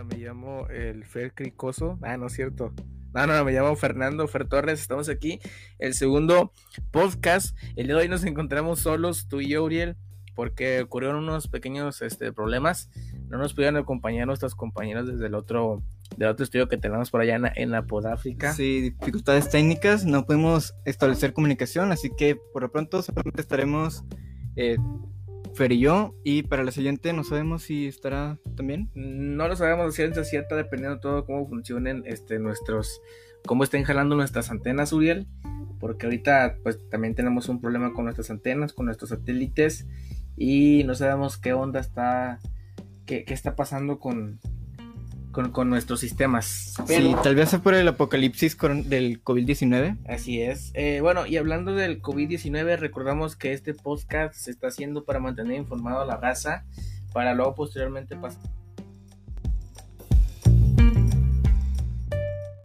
Me llamo el Fer Cricoso. Ah, no es cierto. No, no, me llamo Fernando Fer Torres. Estamos aquí. El segundo podcast. El día de hoy nos encontramos solos, tú y yo, Uriel, porque ocurrieron unos pequeños este, problemas. No nos pudieron acompañar nuestros compañeros desde el otro, del otro estudio que tenemos por allá en, en la Podáfrica. Sí, dificultades técnicas, no pudimos establecer comunicación, así que por lo pronto solamente estaremos eh, Fer y yo, y para la siguiente no sabemos si estará también. No lo sabemos de ciencia cierta, dependiendo todo cómo funcionen este, nuestros, cómo estén jalando nuestras antenas, Uriel. Porque ahorita, pues también tenemos un problema con nuestras antenas, con nuestros satélites, y no sabemos qué onda está, qué, qué está pasando con, con, con nuestros sistemas. Pero- Sí, tal vez sea por el apocalipsis coron- del COVID-19. Así es. Eh, bueno, y hablando del COVID-19, recordamos que este podcast se está haciendo para mantener informado a la raza, para luego posteriormente pas-